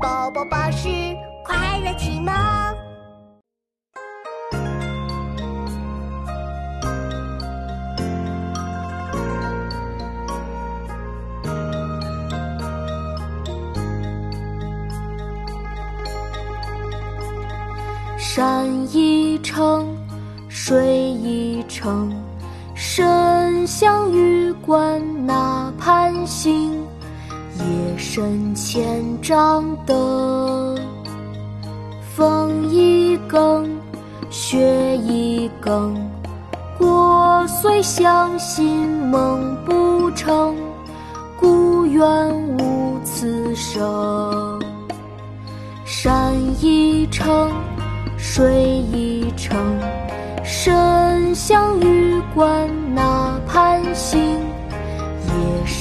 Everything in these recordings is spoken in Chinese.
宝宝巴士快乐启蒙。山一程，水一程，身向榆关那畔行。夜深千帐灯，风一更，雪一更。过虽相信梦不成，故园无此声。山一程，水一程，身向玉关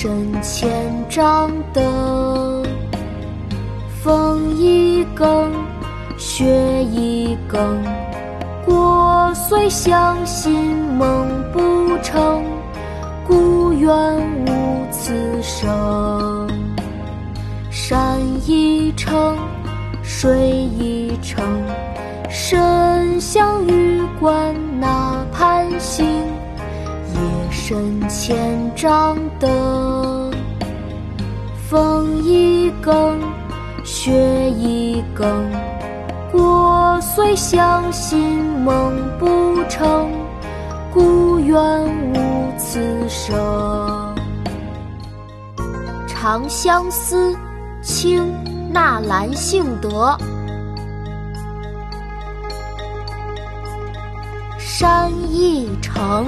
夜深千帐灯，风一更，雪一更。过虽相信梦不成，故园无此声。山一程，水一程，身向玉关那畔行。夜深千帐灯，风一更，雪一更。过虽相信梦不成，故园无此声。《长相思》清·纳兰性德。山一程，